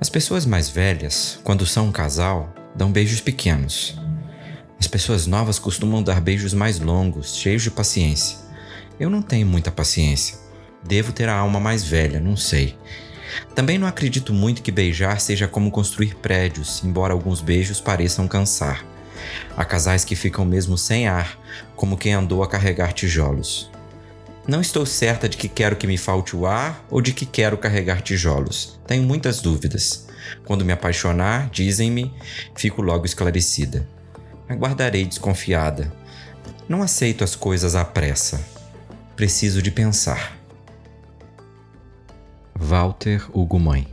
As pessoas mais velhas, quando são um casal, dão beijos pequenos. As pessoas novas costumam dar beijos mais longos, cheios de paciência. Eu não tenho muita paciência. Devo ter a alma mais velha, não sei. Também não acredito muito que beijar seja como construir prédios, embora alguns beijos pareçam cansar. Há casais que ficam mesmo sem ar, como quem andou a carregar tijolos. Não estou certa de que quero que me falte o ar ou de que quero carregar tijolos. Tenho muitas dúvidas. Quando me apaixonar, dizem-me, fico logo esclarecida. Aguardarei desconfiada. Não aceito as coisas à pressa. Preciso de pensar. Walter Hugo Mãe